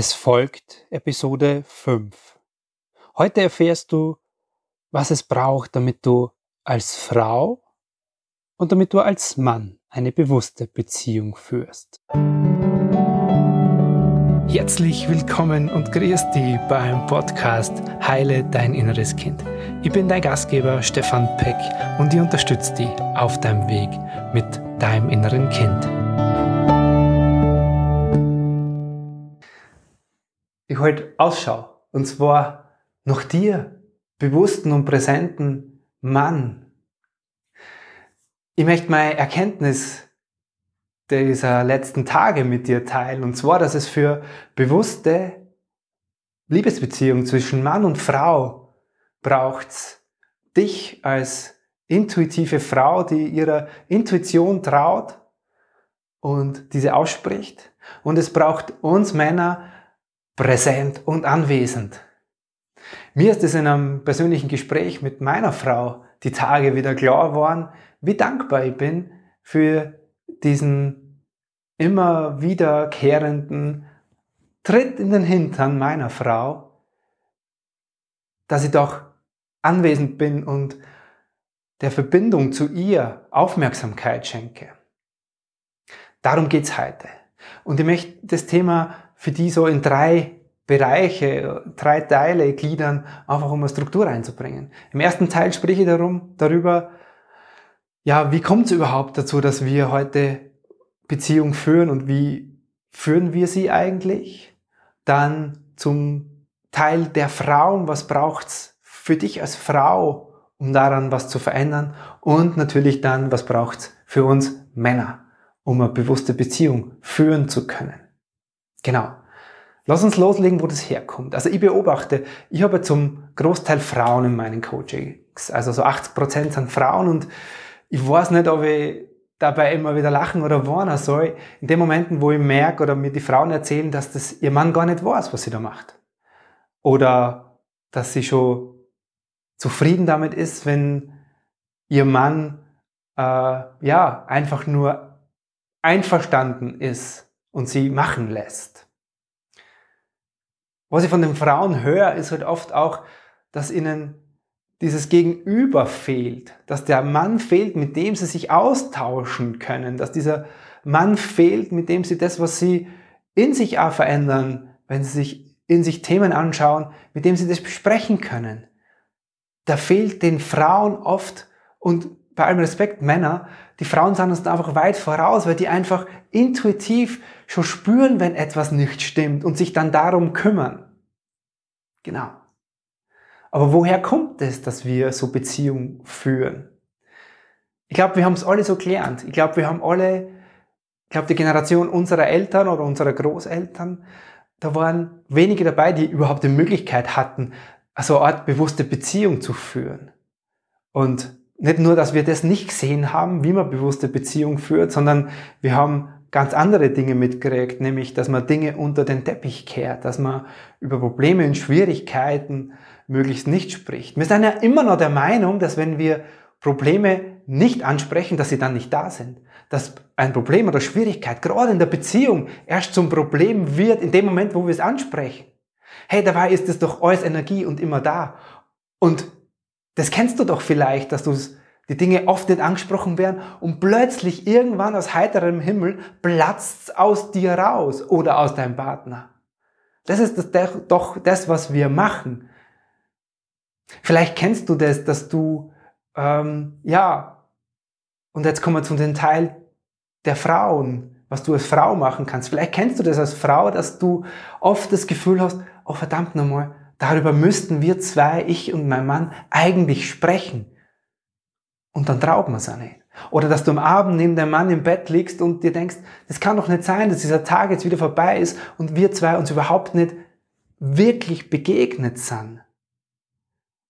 Es folgt Episode 5. Heute erfährst du, was es braucht, damit du als Frau und damit du als Mann eine bewusste Beziehung führst. Herzlich willkommen und grüß dich beim Podcast Heile dein inneres Kind. Ich bin dein Gastgeber Stefan Peck und ich unterstütze dich auf deinem Weg mit deinem inneren Kind. Ich halte Ausschau und zwar nach dir, bewussten und präsenten Mann. Ich möchte meine Erkenntnis dieser letzten Tage mit dir teilen. Und zwar, dass es für bewusste Liebesbeziehungen zwischen Mann und Frau braucht dich als intuitive Frau, die ihrer Intuition traut und diese ausspricht. Und es braucht uns Männer präsent und anwesend. Mir ist es in einem persönlichen Gespräch mit meiner Frau die Tage wieder klar geworden, wie dankbar ich bin für diesen immer wiederkehrenden Tritt in den Hintern meiner Frau, dass ich doch anwesend bin und der Verbindung zu ihr Aufmerksamkeit schenke. Darum geht's heute. Und ich möchte das Thema für die so in drei Bereiche, drei Teile gliedern, einfach um eine Struktur einzubringen. Im ersten Teil spreche ich darum, darüber, ja, wie kommt es überhaupt dazu, dass wir heute Beziehung führen und wie führen wir sie eigentlich? Dann zum Teil der Frauen, was braucht's für dich als Frau, um daran was zu verändern? Und natürlich dann, was braucht's für uns Männer, um eine bewusste Beziehung führen zu können? Genau. Lass uns loslegen, wo das herkommt. Also ich beobachte, ich habe zum Großteil Frauen in meinen Coachings. Also so 80 Prozent sind Frauen und ich weiß nicht, ob ich dabei immer wieder lachen oder warnen soll. In den Momenten, wo ich merke oder mir die Frauen erzählen, dass das ihr Mann gar nicht weiß, was sie da macht. Oder dass sie schon zufrieden damit ist, wenn ihr Mann äh, ja einfach nur einverstanden ist und sie machen lässt. Was ich von den Frauen höre, ist halt oft auch, dass ihnen dieses Gegenüber fehlt, dass der Mann fehlt, mit dem sie sich austauschen können, dass dieser Mann fehlt, mit dem sie das, was sie in sich auch verändern, wenn sie sich in sich Themen anschauen, mit dem sie das besprechen können. Da fehlt den Frauen oft und bei allem Respekt Männer, die Frauen sind uns einfach weit voraus, weil die einfach intuitiv schon spüren, wenn etwas nicht stimmt und sich dann darum kümmern. Genau. Aber woher kommt es, dass wir so Beziehungen führen? Ich glaube, wir haben es alle so gelernt. Ich glaube, wir haben alle, ich glaube, die Generation unserer Eltern oder unserer Großeltern, da waren wenige dabei, die überhaupt die Möglichkeit hatten, so eine Art bewusste Beziehung zu führen. Und nicht nur, dass wir das nicht gesehen haben, wie man bewusste Beziehung führt, sondern wir haben ganz andere Dinge mitgekriegt, nämlich, dass man Dinge unter den Teppich kehrt, dass man über Probleme und Schwierigkeiten möglichst nicht spricht. Wir sind ja immer noch der Meinung, dass wenn wir Probleme nicht ansprechen, dass sie dann nicht da sind. Dass ein Problem oder Schwierigkeit gerade in der Beziehung erst zum Problem wird in dem Moment, wo wir es ansprechen. Hey, dabei ist es doch alles Energie und immer da. Und das kennst du doch vielleicht, dass du die Dinge oft nicht angesprochen werden und plötzlich irgendwann aus heiterem Himmel platzt aus dir raus oder aus deinem Partner. Das ist das, doch das, was wir machen. Vielleicht kennst du das, dass du, ähm, ja, und jetzt kommen wir zu dem Teil der Frauen, was du als Frau machen kannst. Vielleicht kennst du das als Frau, dass du oft das Gefühl hast, oh verdammt nochmal, darüber müssten wir zwei, ich und mein Mann, eigentlich sprechen. Und dann traut man es auch nicht. Oder dass du am Abend neben deinem Mann im Bett liegst und dir denkst, das kann doch nicht sein, dass dieser Tag jetzt wieder vorbei ist und wir zwei uns überhaupt nicht wirklich begegnet sind.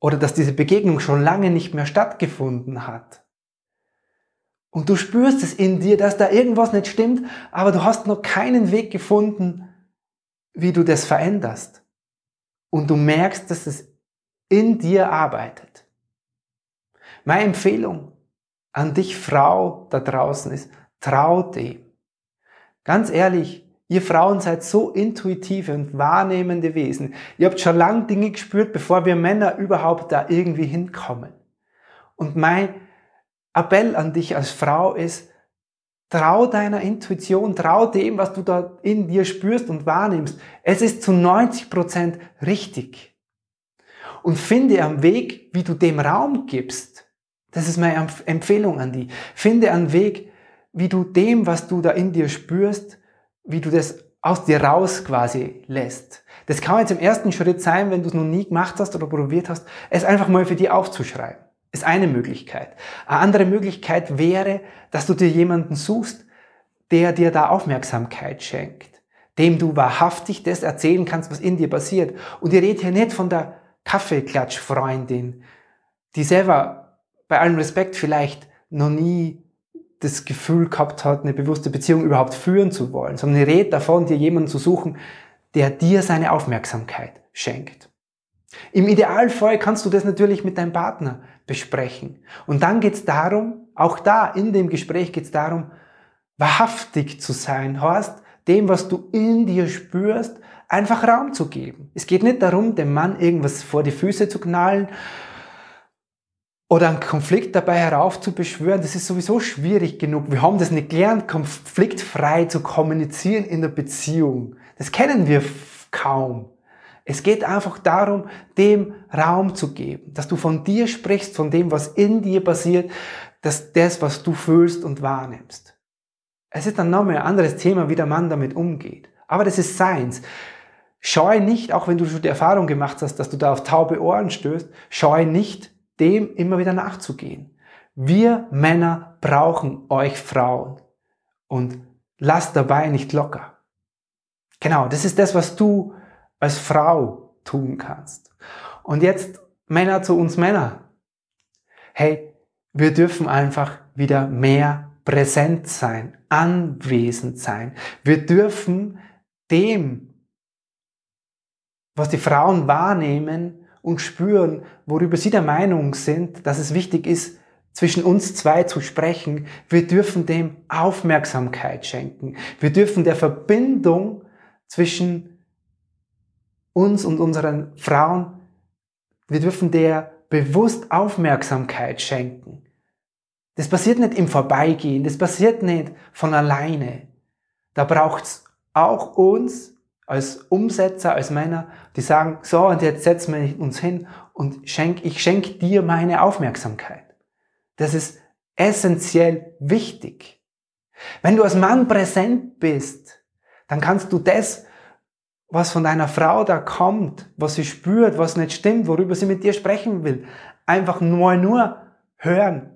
Oder dass diese Begegnung schon lange nicht mehr stattgefunden hat. Und du spürst es in dir, dass da irgendwas nicht stimmt, aber du hast noch keinen Weg gefunden, wie du das veränderst. Und du merkst, dass es in dir arbeitet. Meine Empfehlung an dich, Frau da draußen, ist, trau dem. Ganz ehrlich, Ihr Frauen seid so intuitive und wahrnehmende Wesen. Ihr habt schon lange Dinge gespürt, bevor wir Männer überhaupt da irgendwie hinkommen. Und mein Appell an dich als Frau ist, trau deiner Intuition, trau dem, was du da in dir spürst und wahrnimmst. Es ist zu 90 Prozent richtig. Und finde einen Weg, wie du dem Raum gibst. Das ist meine Empfehlung an dich. Finde einen Weg, wie du dem, was du da in dir spürst, wie du das aus dir raus quasi lässt. Das kann jetzt im ersten Schritt sein, wenn du es noch nie gemacht hast oder probiert hast, es einfach mal für dich aufzuschreiben. Ist eine Möglichkeit. Eine andere Möglichkeit wäre, dass du dir jemanden suchst, der dir da Aufmerksamkeit schenkt, dem du wahrhaftig das erzählen kannst, was in dir passiert. Und ihr redet hier nicht von der Kaffeeklatschfreundin, die selber bei allem Respekt vielleicht noch nie das Gefühl gehabt hat, eine bewusste Beziehung überhaupt führen zu wollen, sondern ihr redet davon, dir jemanden zu suchen, der dir seine Aufmerksamkeit schenkt. Im Idealfall kannst du das natürlich mit deinem Partner besprechen. Und dann geht es darum, auch da in dem Gespräch geht es darum, wahrhaftig zu sein, heißt, dem, was du in dir spürst, einfach Raum zu geben. Es geht nicht darum, dem Mann irgendwas vor die Füße zu knallen oder einen Konflikt dabei heraufzubeschwören. Das ist sowieso schwierig genug. Wir haben das nicht gelernt, konfliktfrei zu kommunizieren in der Beziehung. Das kennen wir kaum. Es geht einfach darum, dem Raum zu geben, dass du von dir sprichst, von dem, was in dir passiert, dass das, was du fühlst und wahrnimmst. Es ist dann nochmal ein anderes Thema, wie der Mann damit umgeht. Aber das ist seins. Scheu nicht, auch wenn du schon die Erfahrung gemacht hast, dass du da auf taube Ohren stößt, scheu nicht, dem immer wieder nachzugehen. Wir Männer brauchen euch Frauen. Und lasst dabei nicht locker. Genau, das ist das, was du als Frau tun kannst. Und jetzt Männer zu uns Männer. Hey, wir dürfen einfach wieder mehr präsent sein, anwesend sein. Wir dürfen dem, was die Frauen wahrnehmen und spüren, worüber sie der Meinung sind, dass es wichtig ist, zwischen uns zwei zu sprechen. Wir dürfen dem Aufmerksamkeit schenken. Wir dürfen der Verbindung zwischen uns und unseren Frauen, wir dürfen der bewusst Aufmerksamkeit schenken. Das passiert nicht im Vorbeigehen, das passiert nicht von alleine. Da braucht's auch uns als Umsetzer, als Männer, die sagen, so und jetzt setzen wir uns hin und schenk, ich schenke dir meine Aufmerksamkeit. Das ist essentiell wichtig. Wenn du als Mann präsent bist, dann kannst du das, was von deiner Frau da kommt, was sie spürt, was nicht stimmt, worüber sie mit dir sprechen will, einfach nur, nur hören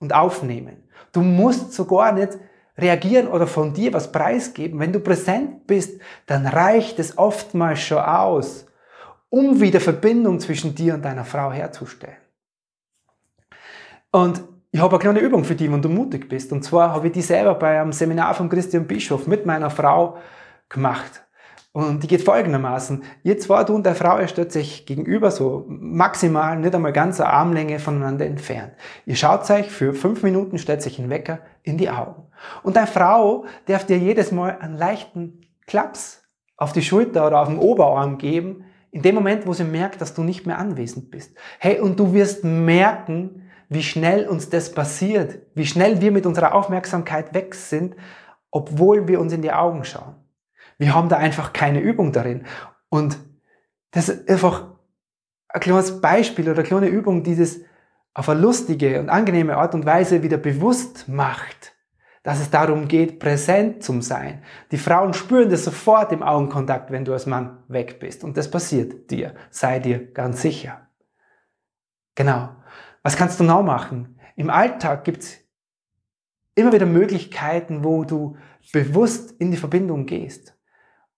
und aufnehmen. Du musst sogar nicht reagieren oder von dir was preisgeben. Wenn du präsent bist, dann reicht es oftmals schon aus, um wieder Verbindung zwischen dir und deiner Frau herzustellen. Und ich habe eine kleine Übung für dich, wenn du mutig bist. Und zwar habe ich die selber bei einem Seminar von Christian Bischof mit meiner Frau gemacht. Und die geht folgendermaßen. Ihr zwei, du und der Frau, ihr stellt sich gegenüber, so maximal, nicht einmal ganz eine Armlänge voneinander entfernt. Ihr schaut euch für fünf Minuten, stellt sich einen Wecker in die Augen. Und deine Frau darf dir jedes Mal einen leichten Klaps auf die Schulter oder auf den Oberarm geben, in dem Moment, wo sie merkt, dass du nicht mehr anwesend bist. Hey, und du wirst merken, wie schnell uns das passiert, wie schnell wir mit unserer Aufmerksamkeit weg sind, obwohl wir uns in die Augen schauen. Wir haben da einfach keine Übung darin. Und das ist einfach ein kleines Beispiel oder eine kleine Übung, die das auf eine lustige und angenehme Art und Weise wieder bewusst macht, dass es darum geht, präsent zu sein. Die Frauen spüren das sofort im Augenkontakt, wenn du als Mann weg bist. Und das passiert dir. Sei dir ganz sicher. Genau. Was kannst du noch machen? Im Alltag gibt's immer wieder Möglichkeiten, wo du bewusst in die Verbindung gehst.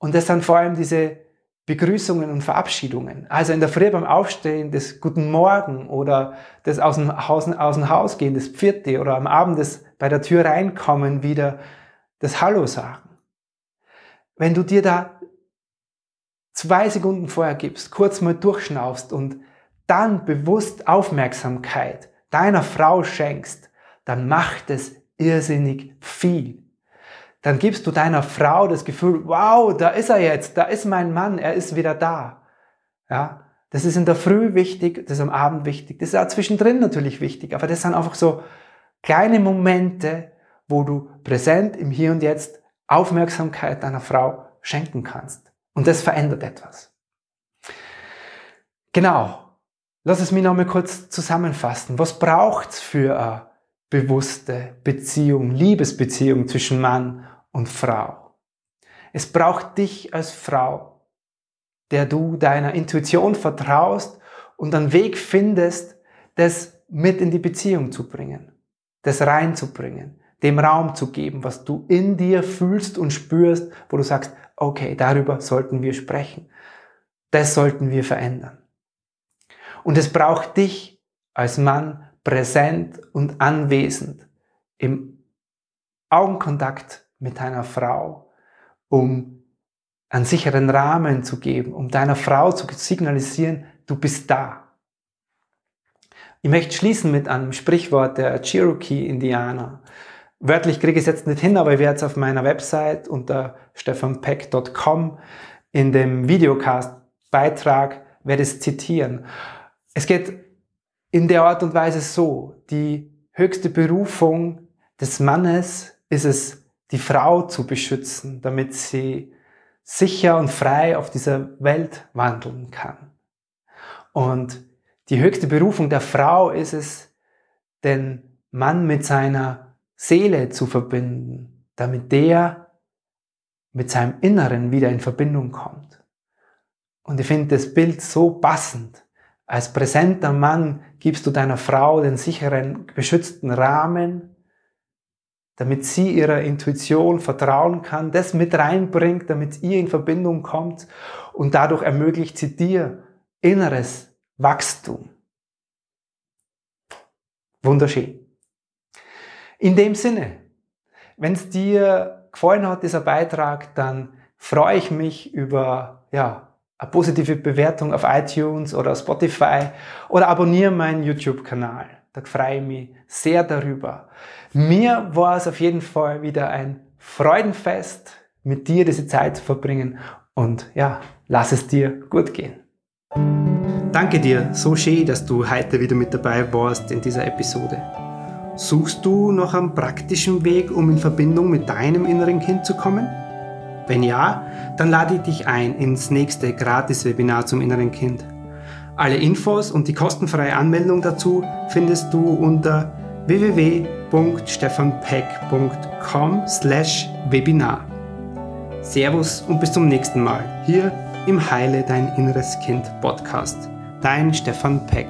Und das sind vor allem diese Begrüßungen und Verabschiedungen. Also in der Früh beim Aufstehen das Guten Morgen oder das aus dem Haus, aus dem Haus gehen, das Vierte oder am Abend das bei der Tür reinkommen wieder das Hallo sagen. Wenn du dir da zwei Sekunden vorher gibst, kurz mal durchschnaufst und dann bewusst Aufmerksamkeit deiner Frau schenkst, dann macht es irrsinnig viel. Dann gibst du deiner Frau das Gefühl, wow, da ist er jetzt, da ist mein Mann, er ist wieder da. Ja, das ist in der Früh wichtig, das ist am Abend wichtig, das ist auch zwischendrin natürlich wichtig, aber das sind einfach so kleine Momente, wo du präsent im Hier und Jetzt Aufmerksamkeit deiner Frau schenken kannst. Und das verändert etwas. Genau. Lass es mich nochmal kurz zusammenfassen. Was braucht's für eine bewusste Beziehung, Liebesbeziehung zwischen Mann und Frau? Es braucht dich als Frau, der du deiner Intuition vertraust und einen Weg findest, das mit in die Beziehung zu bringen, das reinzubringen, dem Raum zu geben, was du in dir fühlst und spürst, wo du sagst, okay, darüber sollten wir sprechen. Das sollten wir verändern. Und es braucht dich als Mann präsent und anwesend im Augenkontakt mit deiner Frau, um einen sicheren Rahmen zu geben, um deiner Frau zu signalisieren, du bist da. Ich möchte schließen mit einem Sprichwort der Cherokee-Indianer. Wörtlich kriege ich es jetzt nicht hin, aber ich werde es auf meiner Website unter stefanpeck.com in dem Videocast-Beitrag werde es zitieren. Es geht in der Art und Weise so, die höchste Berufung des Mannes ist es, die Frau zu beschützen, damit sie sicher und frei auf dieser Welt wandeln kann. Und die höchste Berufung der Frau ist es, den Mann mit seiner Seele zu verbinden, damit der mit seinem Inneren wieder in Verbindung kommt. Und ich finde das Bild so passend. Als präsenter Mann gibst du deiner Frau den sicheren, beschützten Rahmen, damit sie ihrer Intuition vertrauen kann, das mit reinbringt, damit ihr in Verbindung kommt und dadurch ermöglicht sie dir inneres Wachstum. Wunderschön. In dem Sinne, wenn es dir gefallen hat, dieser Beitrag, dann freue ich mich über ja, eine positive Bewertung auf iTunes oder Spotify oder abonniere meinen YouTube-Kanal. Da freue ich mich sehr darüber. Mir war es auf jeden Fall wieder ein Freudenfest, mit dir diese Zeit zu verbringen und ja, lass es dir gut gehen. Danke dir, so schön, dass du heute wieder mit dabei warst in dieser Episode. Suchst du noch einen praktischen Weg, um in Verbindung mit deinem inneren Kind zu kommen? Wenn ja, dann lade ich dich ein ins nächste Gratis-Webinar zum inneren Kind. Alle Infos und die kostenfreie Anmeldung dazu findest du unter www.stefanpeck.com/webinar. Servus und bis zum nächsten Mal hier im Heile dein inneres Kind Podcast. Dein Stefan Peck.